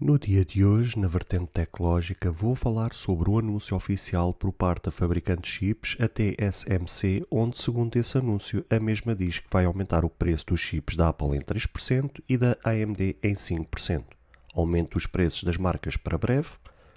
No dia de hoje, na vertente tecnológica, vou falar sobre o anúncio oficial por parte da fabricante de chips, a TSMC, onde, segundo esse anúncio, a mesma diz que vai aumentar o preço dos chips da Apple em 3% e da AMD em 5%. Aumenta os preços das marcas para breve,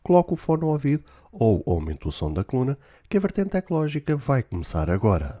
coloca o fone ao ouvido ou aumenta o som da coluna, que a vertente tecnológica vai começar agora.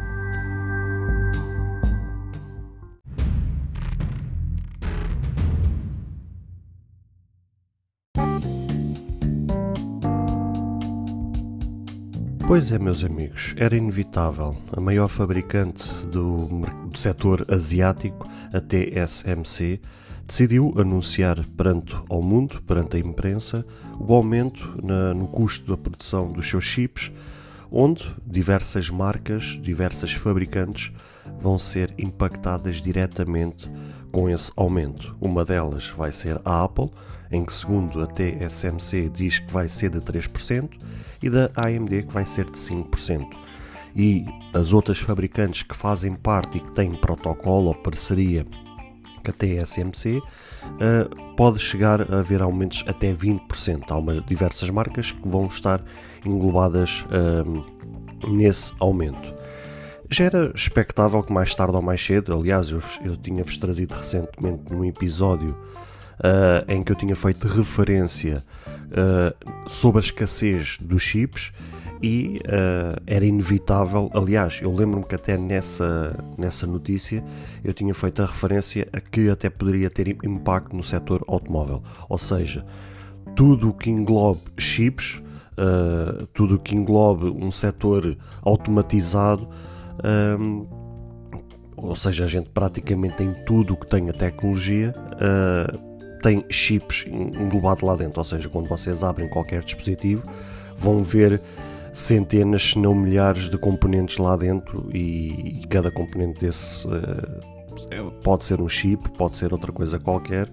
Pois é, meus amigos, era inevitável. A maior fabricante do, do setor asiático, a TSMC, decidiu anunciar perante ao mundo, perante a imprensa, o aumento na, no custo da produção dos seus chips, onde diversas marcas, diversas fabricantes vão ser impactadas diretamente com esse aumento. Uma delas vai ser a Apple, em que, segundo a TSMC, diz que vai ser de 3%, e da AMD, que vai ser de 5%. E as outras fabricantes que fazem parte e que têm protocolo ou parceria com a TSMC, uh, pode chegar a haver aumentos até 20%. Há uma, diversas marcas que vão estar englobadas uh, nesse aumento. Já era expectável que mais tarde ou mais cedo, aliás, eu, eu tinha-vos trazido recentemente num episódio uh, em que eu tinha feito referência uh, sobre a escassez dos chips e uh, era inevitável. Aliás, eu lembro-me que até nessa, nessa notícia eu tinha feito a referência a que até poderia ter impacto no setor automóvel. Ou seja, tudo o que englobe chips, uh, tudo o que englobe um setor automatizado. Um, ou seja, a gente praticamente tem tudo o que tem a tecnologia, uh, tem chips englobado lá dentro, ou seja, quando vocês abrem qualquer dispositivo, vão ver centenas, se não milhares de componentes lá dentro e, cada componente desse uh, pode ser um chip, pode ser outra coisa qualquer,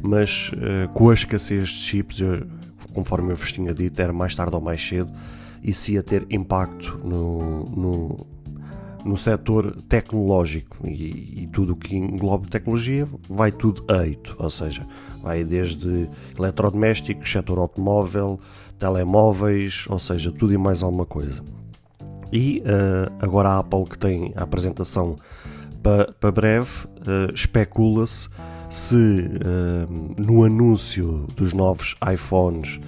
mas uh, com a escassez de chips, eu, conforme eu vos tinha dito, era mais tarde ou mais cedo, isso ia ter impacto no, no no setor tecnológico e, e tudo o que engloba tecnologia vai tudo a eito, ou seja, vai desde eletrodomésticos, setor automóvel, telemóveis, ou seja, tudo e mais alguma coisa. E uh, agora a Apple que tem a apresentação para pa breve, uh, especula-se se uh, no anúncio dos novos iPhones,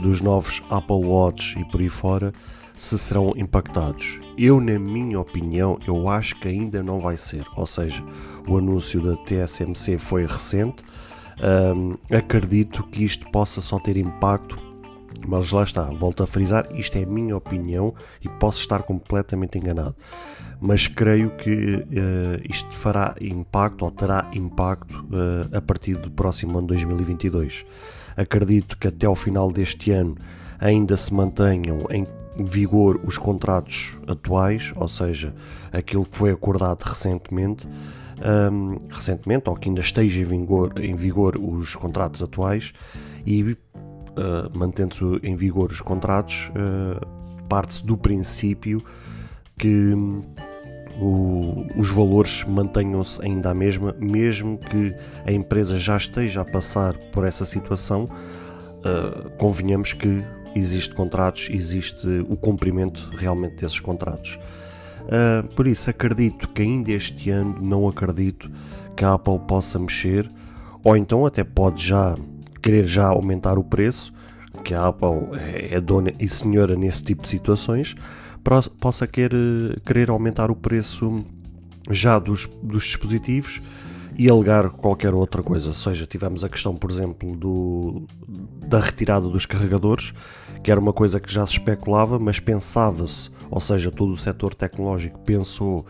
dos novos Apple Watch e por aí fora, se serão impactados. Eu, na minha opinião, eu acho que ainda não vai ser. Ou seja, o anúncio da TSMC foi recente. Acredito que isto possa só ter impacto, mas lá está, volto a frisar, isto é a minha opinião e posso estar completamente enganado. Mas creio que uh, isto fará impacto ou terá impacto uh, a partir do próximo ano 2022. Acredito que até ao final deste ano ainda se mantenham em vigor os contratos atuais, ou seja, aquilo que foi acordado recentemente, um, recentemente, ou que ainda esteja em vigor, em vigor os contratos atuais, e uh, mantendo-se em vigor os contratos, uh, parte-se do princípio que o, os valores mantenham-se ainda a mesma, mesmo que a empresa já esteja a passar por essa situação, uh, convenhamos que existe contratos, existe o cumprimento realmente desses contratos. Uh, por isso, acredito que ainda este ano não acredito que a Apple possa mexer, ou então até pode já querer já aumentar o preço, que a Apple é, é dona e senhora nesse tipo de situações, possa querer, querer aumentar o preço já dos, dos dispositivos e alegar qualquer outra coisa. Ou seja, tivemos a questão, por exemplo, do, da retirada dos carregadores, que era uma coisa que já se especulava, mas pensava-se, ou seja, todo o setor tecnológico pensou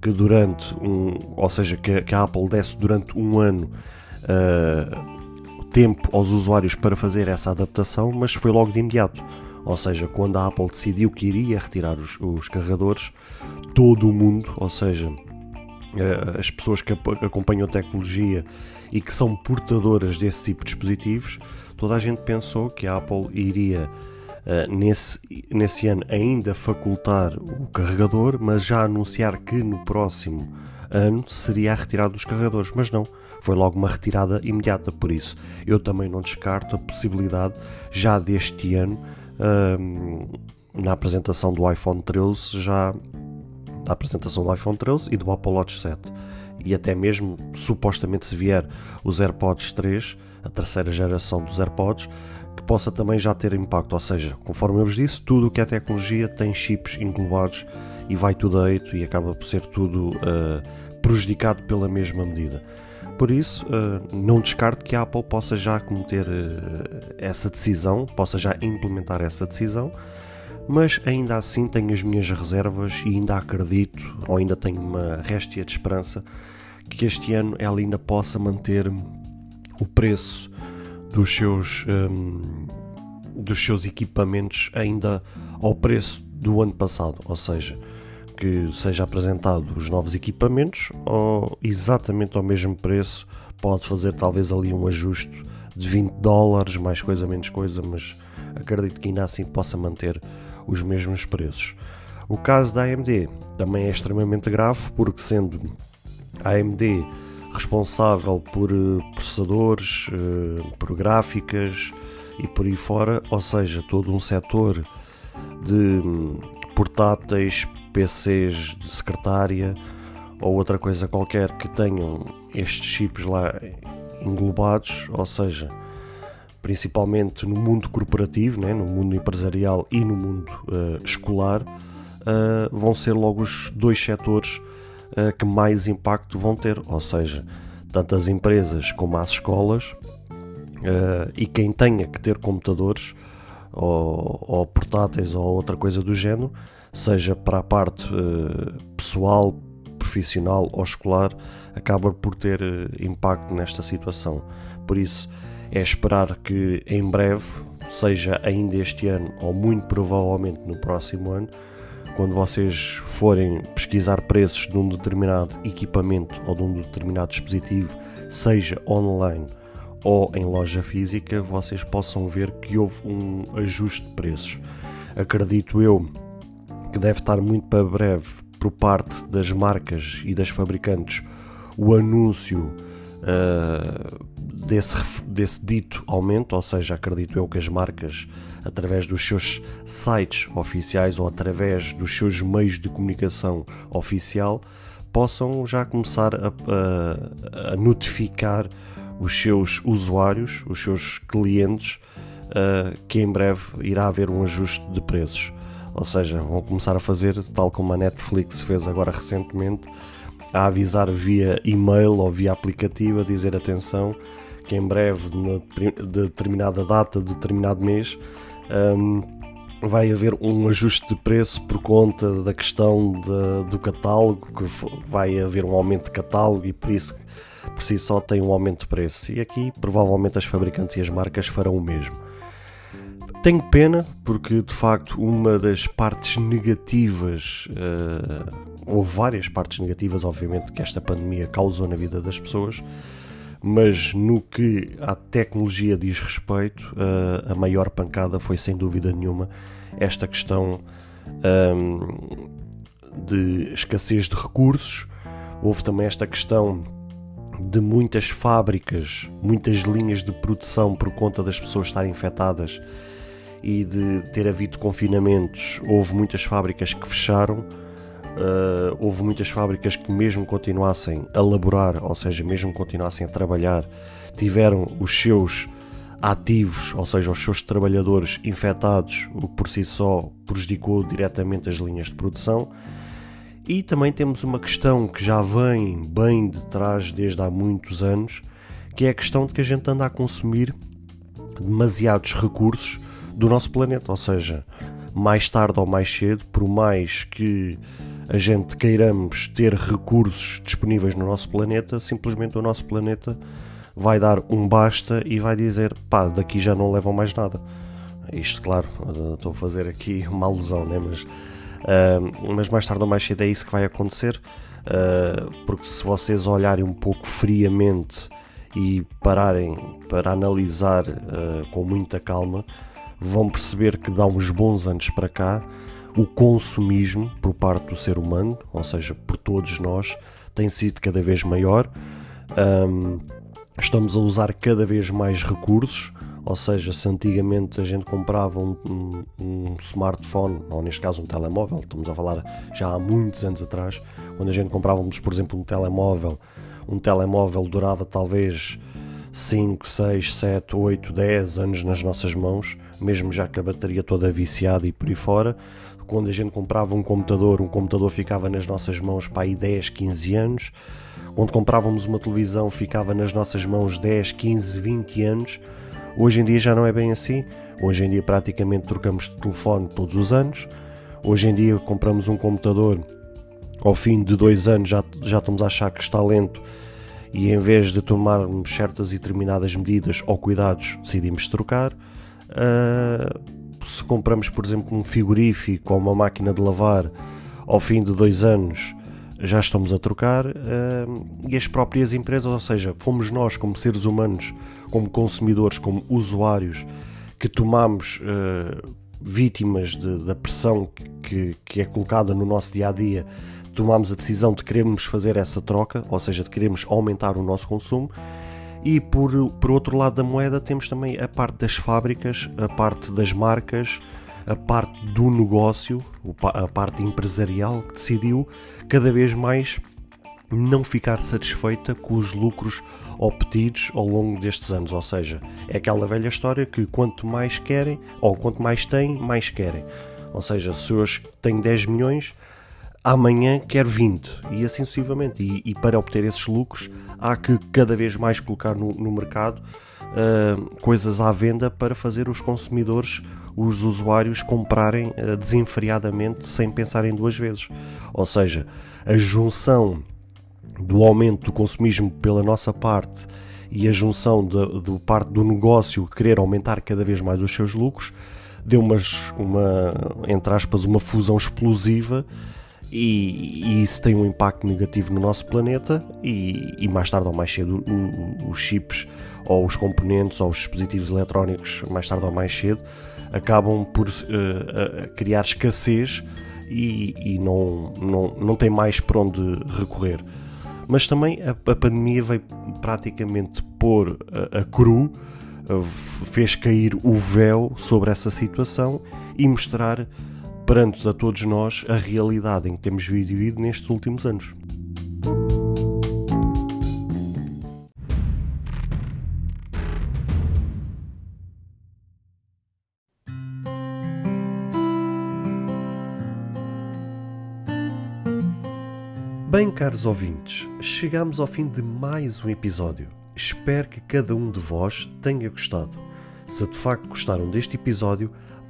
que durante um, ou seja, que, que a Apple desse durante um ano uh, tempo aos usuários para fazer essa adaptação, mas foi logo de imediato. Ou seja, quando a Apple decidiu que iria retirar os, os carregadores, todo o mundo, ou seja, as pessoas que acompanham a tecnologia e que são portadoras desse tipo de dispositivos, toda a gente pensou que a Apple iria uh, nesse, nesse ano ainda facultar o carregador, mas já anunciar que no próximo ano seria a retirada dos carregadores, mas não, foi logo uma retirada imediata. Por isso, eu também não descarto a possibilidade já deste ano, um, na apresentação do iPhone 13, já da apresentação do iPhone 13 e do Apple Watch 7. E até mesmo, supostamente, se vier os AirPods 3, a terceira geração dos AirPods, que possa também já ter impacto. Ou seja, conforme eu vos disse, tudo o que é tecnologia tem chips englobados e vai tudo a eito e acaba por ser tudo uh, prejudicado pela mesma medida. Por isso, uh, não descarto que a Apple possa já cometer uh, essa decisão, possa já implementar essa decisão, mas ainda assim tenho as minhas reservas e ainda acredito, ou ainda tenho uma réstia de esperança, que este ano ela ainda possa manter o preço dos seus, um, dos seus equipamentos ainda ao preço do ano passado, ou seja, que seja apresentado os novos equipamentos ou exatamente ao mesmo preço, pode fazer talvez ali um ajuste de 20 dólares, mais coisa, menos coisa, mas acredito que ainda assim possa manter os mesmos preços. O caso da AMD também é extremamente grave, porque sendo a AMD responsável por eh, processadores, eh, por gráficas e por aí fora, ou seja, todo um setor de hum, portáteis, PCs de secretária ou outra coisa qualquer que tenham estes chips lá englobados, ou seja, principalmente no mundo corporativo, né, no mundo empresarial e no mundo uh, escolar, uh, vão ser logo os dois setores uh, que mais impacto vão ter, ou seja, tanto as empresas como as escolas e quem tenha que ter computadores ou, ou portáteis ou outra coisa do género seja para a parte pessoal, profissional ou escolar, acaba por ter impacto nesta situação. Por isso, é esperar que em breve, seja ainda este ano ou muito provavelmente no próximo ano, quando vocês forem pesquisar preços de um determinado equipamento ou de um determinado dispositivo, seja online ou em loja física, vocês possam ver que houve um ajuste de preços. Acredito eu que deve estar muito para breve por parte das marcas e das fabricantes o anúncio uh, desse, desse dito aumento, ou seja, acredito eu que as marcas, através dos seus sites oficiais ou através dos seus meios de comunicação oficial, possam já começar a, a, a notificar os seus usuários, os seus clientes, uh, que em breve irá haver um ajuste de preços. Ou seja, vão começar a fazer, tal como a Netflix fez agora recentemente, a avisar via e-mail ou via aplicativo, a dizer atenção que em breve, de determinada data, de determinado mês, um, vai haver um ajuste de preço por conta da questão de, do catálogo, que vai haver um aumento de catálogo e por isso por si só tem um aumento de preço. E aqui provavelmente as fabricantes e as marcas farão o mesmo. Tenho pena porque de facto uma das partes negativas, uh, ou várias partes negativas, obviamente, que esta pandemia causou na vida das pessoas, mas no que à tecnologia diz respeito, uh, a maior pancada foi sem dúvida nenhuma esta questão um, de escassez de recursos. Houve também esta questão de muitas fábricas, muitas linhas de produção por conta das pessoas estarem infectadas e de ter havido confinamentos, houve muitas fábricas que fecharam, uh, houve muitas fábricas que, mesmo continuassem a laborar, ou seja, mesmo continuassem a trabalhar, tiveram os seus ativos, ou seja, os seus trabalhadores infectados, o que por si só prejudicou diretamente as linhas de produção. E também temos uma questão que já vem bem de trás desde há muitos anos, que é a questão de que a gente anda a consumir demasiados recursos do nosso planeta, ou seja, mais tarde ou mais cedo, por mais que a gente queiramos ter recursos disponíveis no nosso planeta, simplesmente o nosso planeta vai dar um basta e vai dizer pá, daqui já não levam mais nada. Isto, claro, estou a fazer aqui uma alusão, né? mas, uh, mas mais tarde ou mais cedo é isso que vai acontecer, uh, porque se vocês olharem um pouco friamente e pararem para analisar uh, com muita calma, vão perceber que dá uns bons anos para cá o consumismo por parte do ser humano, ou seja, por todos nós, tem sido cada vez maior. Um, estamos a usar cada vez mais recursos, ou seja, se antigamente a gente comprava um, um, um, smartphone, ou neste caso um telemóvel, estamos a falar já há muitos anos atrás, quando a gente comprávamos, por exemplo, um telemóvel, um telemóvel durava talvez 5, 6, 7, 8, 10 anos nas nossas mãos, mesmo já com a bateria toda viciada e por aí fora. Quando a gente comprava um computador, um computador ficava nas nossas mãos para aí 10, 15 anos. Quando comprávamos uma televisão, ficava nas nossas mãos 10, 15, 20 anos. Hoje em dia já não é bem assim. Hoje em dia praticamente trocamos de telefone todos os anos. Hoje em dia compramos um computador, ao fim de dois anos já, já estamos a achar que está lento e em vez de tomarmos certas e determinadas medidas ou cuidados, decidimos trocar. Uh, se compramos, por exemplo, um frigorífico ou uma máquina de lavar, ao fim de dois anos já estamos a trocar. Uh, e as próprias empresas, ou seja, fomos nós, como seres humanos, como consumidores, como usuários, que tomamos uh, vítimas de, da pressão que, que é colocada no nosso dia a dia tomámos a decisão de queremos fazer essa troca, ou seja, de queremos aumentar o nosso consumo. E por, por outro lado da moeda temos também a parte das fábricas, a parte das marcas, a parte do negócio, a parte empresarial que decidiu cada vez mais não ficar satisfeita com os lucros obtidos ao longo destes anos. Ou seja, é aquela velha história que quanto mais querem, ou quanto mais têm, mais querem. Ou seja, se hoje tenho 10 milhões, amanhã quer 20 e assim sucessivamente. E, e, para obter esses lucros há que cada vez mais colocar no, no mercado uh, coisas à venda para fazer os consumidores, os usuários comprarem uh, desenfreadamente sem pensarem duas vezes. Ou seja, a junção do aumento do consumismo pela nossa parte e a junção do parte do negócio querer aumentar cada vez mais os seus lucros deu umas, uma, entre aspas, uma fusão explosiva e, e, isso tem um impacto negativo no nosso planeta e, e mais tarde ou mais cedo os chips ou os componentes ou os dispositivos eletrónicos mais tarde ou mais cedo acabam por uh, criar escassez e, e, não, não, não tem mais para onde recorrer. Mas também a, a pandemia veio praticamente pôr a, a cru, uh, fez cair o véu sobre essa situação e mostrar perante a todos nós a realidade em que temos vivido nestes últimos anos. Bem, caros ouvintes, chegamos ao fim de mais um episódio. Espero que cada um de vós tenha gostado. Se de facto gostaram deste episódio,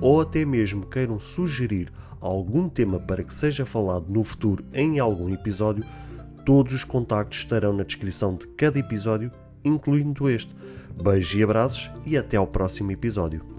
ou até mesmo queiram sugerir algum tema para que seja falado no futuro em algum episódio, todos os contactos estarão na descrição de cada episódio, incluindo este. Beijos e abraços e até ao próximo episódio.